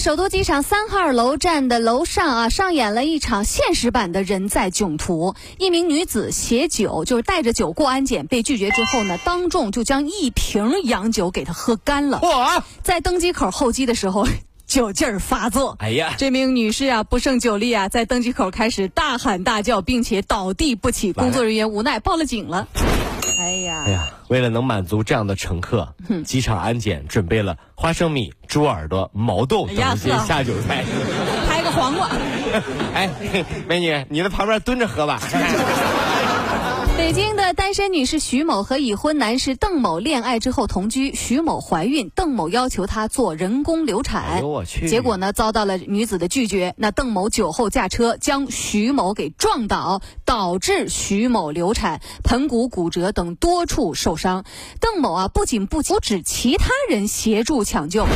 首都机场三号楼站的楼上啊，上演了一场现实版的人在囧途。一名女子携酒，就是带着酒过安检，被拒绝之后呢，当众就将一瓶洋酒给她喝干了。哇！在登机口候机的时候。酒劲儿发作，哎呀，这名女士啊不胜酒力啊，在登机口开始大喊大叫，并且倒地不起。工作人员无奈报了警了。哎呀，哎呀，为了能满足这样的乘客，机场安检准备了花生米、猪耳朵、毛豆等一些下酒菜，拍个黄瓜。哎，美女，你在旁边蹲着喝吧。北京的单身女士徐某和已婚男士邓某恋爱之后同居，徐某怀孕，邓某要求她做人工流产，哎呦我去！结果呢遭到了女子的拒绝。那邓某酒后驾车将徐某给撞倒，导致徐某流产，盆骨骨折等多处受伤。邓某啊不仅不阻止其他人协助抢救，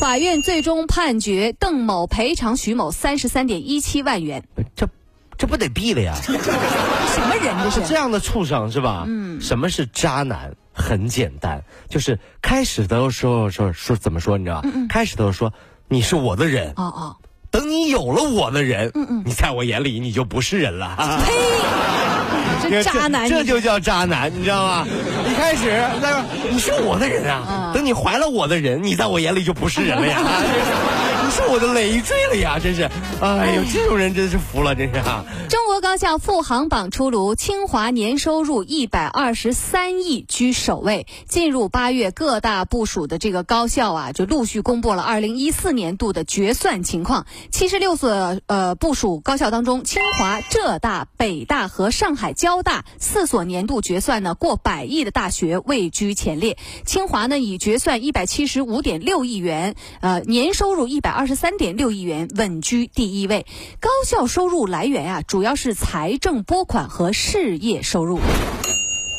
法院最终判决邓某赔偿徐某三十三点一七万元。这。这不得毙了呀！什么人这是？这样的畜生是吧？嗯。什么是渣男？很简单，就是开始的时候说说怎么说你知道？嗯嗯。开始的时候说你是我的人。哦哦。等你有了我的人，嗯嗯，你在我眼里你就不是人了。呸！这渣男，这就叫渣男，你知道吗？一开始在说你是我的人啊，等你怀了我的人，你在我眼里就不是人了呀。是我的累赘了呀，真是！哎呦，这种人真是服了，真是哈。中国高校富行榜出炉，清华年收入一百二十三亿居首位。进入八月，各大部署的这个高校啊，就陆续公布了二零一四年度的决算情况。七十六所呃部署高校当中，清华、浙大、北大和上海交大四所年度决算呢过百亿的大学位居前列。清华呢以决算一百七十五点六亿元，呃年收入一百二。二十三点六亿元稳居第一位，高校收入来源啊，主要是财政拨款和事业收入。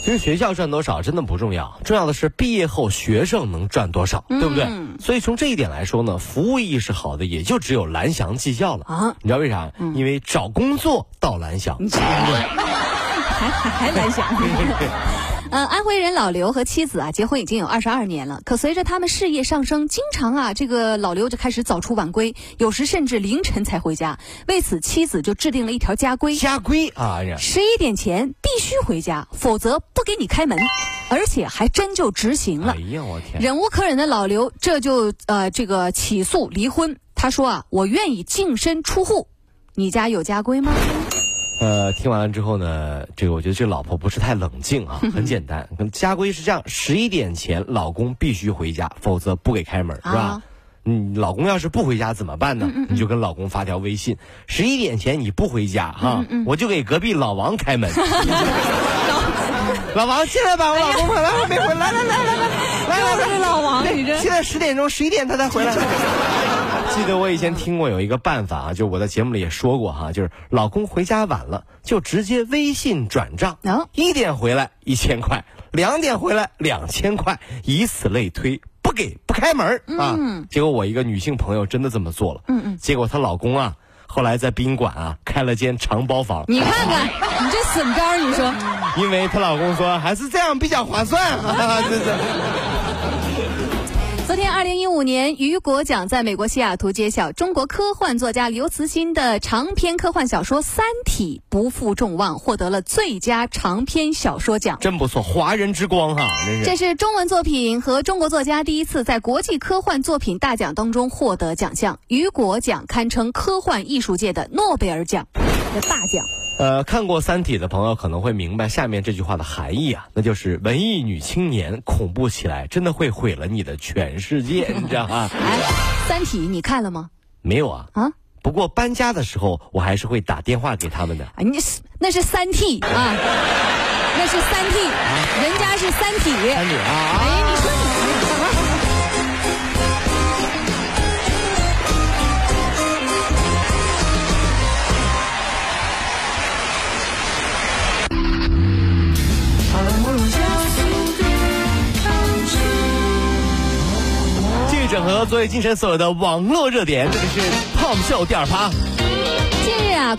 其实学校赚多少真的不重要，重要的是毕业后学生能赚多少，对不对？所以从这一点来说呢，服务意识好的也就只有蓝翔技校了啊！你知道为啥？因为找工作到蓝翔，还还还蓝翔。呃，安徽人老刘和妻子啊，结婚已经有二十二年了。可随着他们事业上升，经常啊，这个老刘就开始早出晚归，有时甚至凌晨才回家。为此，妻子就制定了一条家规：家规啊呀，十一点前必须回家，否则不给你开门。而且还真就执行了。哎呀，我天！忍无可忍的老刘这就呃这个起诉离婚。他说啊，我愿意净身出户。你家有家规吗？呃，听完了之后呢，这个我觉得这老婆不是太冷静啊。很简单，家规是这样：十一点前老公必须回家，否则不给开门，是吧？嗯，老公要是不回家怎么办呢？你就跟老公发条微信：十一点前你不回家哈，我就给隔壁老王开门。老王进来吧，我老公回来还没回来，来来来来来，来来老王，现在十点钟，十一点他才回来。记得我以前听过有一个办法啊，就我在节目里也说过哈，就是老公回家晚了，就直接微信转账，一点回来一千块，两点回来两千块，以此类推，不给不开门啊。结果我一个女性朋友真的这么做了，嗯嗯，结果她老公啊，后来在宾馆啊开了间长包房。你看看，你这损招，你说？因为她老公说还是这样比较划算啊，这是。昨天，二零一五年雨果奖在美国西雅图揭晓，中国科幻作家刘慈欣的长篇科幻小说《三体》不负众望，获得了最佳长篇小说奖。真不错，华人之光哈！这是中文作品和中国作家第一次在国际科幻作品大奖当中获得奖项。雨果奖堪称科幻艺术界的诺贝尔奖，的大奖。呃，看过《三体》的朋友可能会明白下面这句话的含义啊，那就是文艺女青年恐怖起来真的会毁了你的全世界，你知道吗？哎，《三体》你看了吗？没有啊。啊。不过搬家的时候我还是会打电话给他们的。啊，你是那是三 T 啊，那是三 T，人家是三体。三体啊。哎呀，你说。整合昨夜今晨所有的网络热点，这里是胖笑第二趴。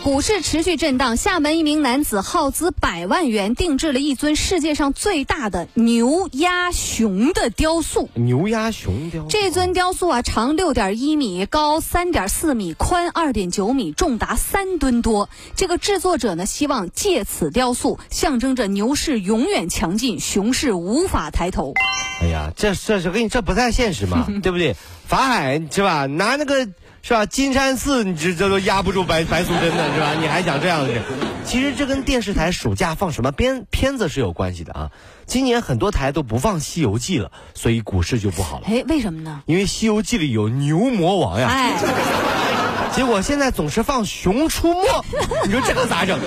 股市持续震荡，厦门一名男子耗资百万元定制了一尊世界上最大的牛鸭熊的雕塑。牛鸭熊雕，这尊雕塑啊，长六点一米，高三点四米，宽二点九米，重达三吨多。这个制作者呢，希望借此雕塑象征着牛市永远强劲，熊市无法抬头。哎呀，这这是给你这不太现实嘛，对不对？法海是吧？拿那个。是吧？金山寺，你这这都压不住白白素贞的是吧？你还想这样子？其实这跟电视台暑假放什么片片子是有关系的啊。今年很多台都不放《西游记》了，所以股市就不好了。哎，为什么呢？因为《西游记》里有牛魔王呀。哎。结果现在总是放《熊出没》，你说这个咋整？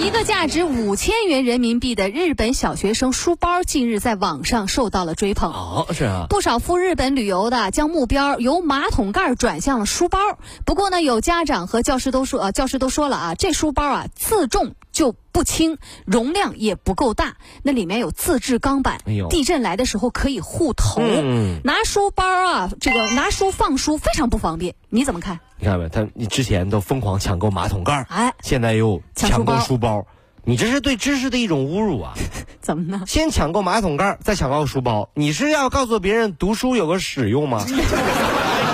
一个价值五千元人民币的日本小学生书包，近日在网上受到了追捧。哦，是啊，不少赴日本旅游的将目标由马桶盖转向了书包。不过呢，有家长和教师都说，呃，教师都说了啊，这书包啊自重就不轻，容量也不够大。那里面有自制钢板，地震来的时候可以护头。拿书包啊，这个拿书放书非常不方便。你怎么看？你看没？他你之前都疯狂抢购马桶盖哎，现在又抢购书包，你这是对知识的一种侮辱啊！怎么呢？先抢购马桶盖再抢购书包，你是要告诉别人读书有个使用吗？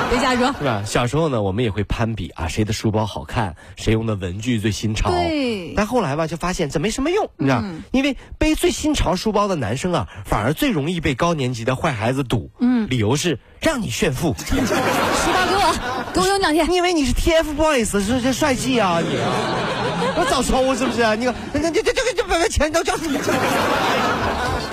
别瞎说，是吧？小时候呢，我们也会攀比啊，谁的书包好看，谁用的文具最新潮。对。但后来吧，就发现这没什么用，你知道？因为背最新潮书包的男生啊，反而最容易被高年级的坏孩子堵。嗯。理由是让你炫富。书包给我。给我用两天。你以为你是 TFBOYS 是这帅气啊你？我早抽是不是？你那那这这这这把钱都交出去。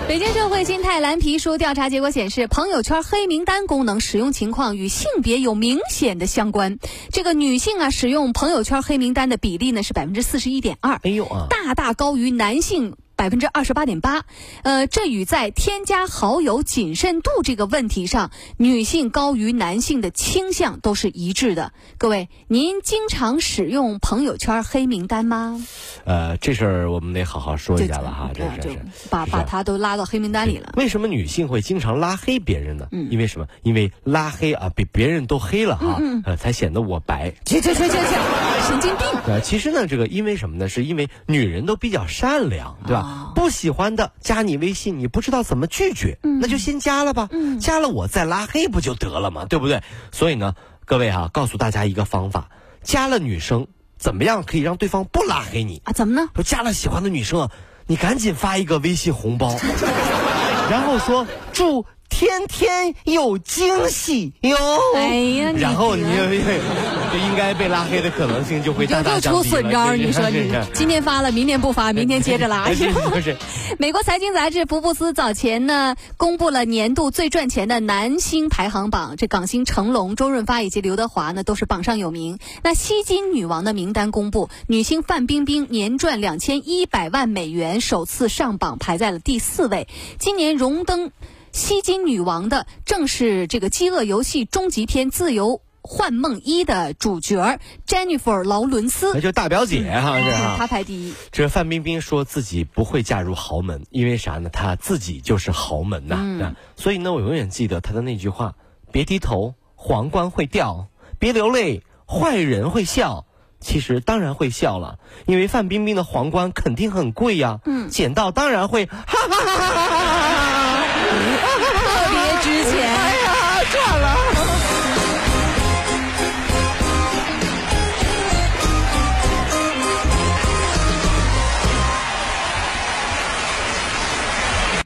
北京社会心态蓝皮书调查结果显示，朋友圈黑名单功能使用情况与性别有明显的相关。这个女性啊，使用朋友圈黑名单的比例呢是百分之四十一点二，哎呦啊，大大高于男性。百分之二十八点八，呃，这与在添加好友谨慎度这个问题上，女性高于男性的倾向都是一致的。各位，您经常使用朋友圈黑名单吗？呃，这事儿我们得好好说一下了哈，这是把把他都拉到黑名单里了。为什么女性会经常拉黑别人呢？因为什么？因为拉黑啊，比别人都黑了哈，呃，才显得我白。去去去去去，神经病！对，其实呢，这个因为什么呢？是因为女人都比较善良，对吧？不喜欢的加你微信，你不知道怎么拒绝，那就先加了吧。加了我再拉黑不就得了吗？对不对？所以呢，各位啊，告诉大家一个方法：加了女生怎么样可以让对方不拉黑你啊？怎么呢？说加了喜欢的女生啊，你赶紧发一个微信红包，然后说祝。天天有惊喜哟！哎呀，然后你就就应该被拉黑的可能性就会大大降低了。出损招，你说你 今天发了，明天不发，明天接着拉。不是，美国财经杂志福布斯早前呢公布了年度最赚钱的男星排行榜，这港星成龙、周润发以及刘德华呢都是榜上有名。那吸金女王的名单公布，女星范冰冰年赚两千一百万美元，首次上榜，排在了第四位。今年荣登。吸金女王的正是这个《饥饿游戏》终极篇《自由幻梦一》的主角 Jennifer 劳伦斯，那就大表姐哈，是哈。她排第一。这范冰冰说自己不会嫁入豪门，因为啥呢？她自己就是豪门呐。嗯。所以呢，我永远记得她的那句话：别低头，皇冠会掉；别流泪，坏人会笑。其实当然会笑了，因为范冰冰的皇冠肯定很贵呀。嗯。捡到当然会哈哈哈哈哈哈。特别值钱。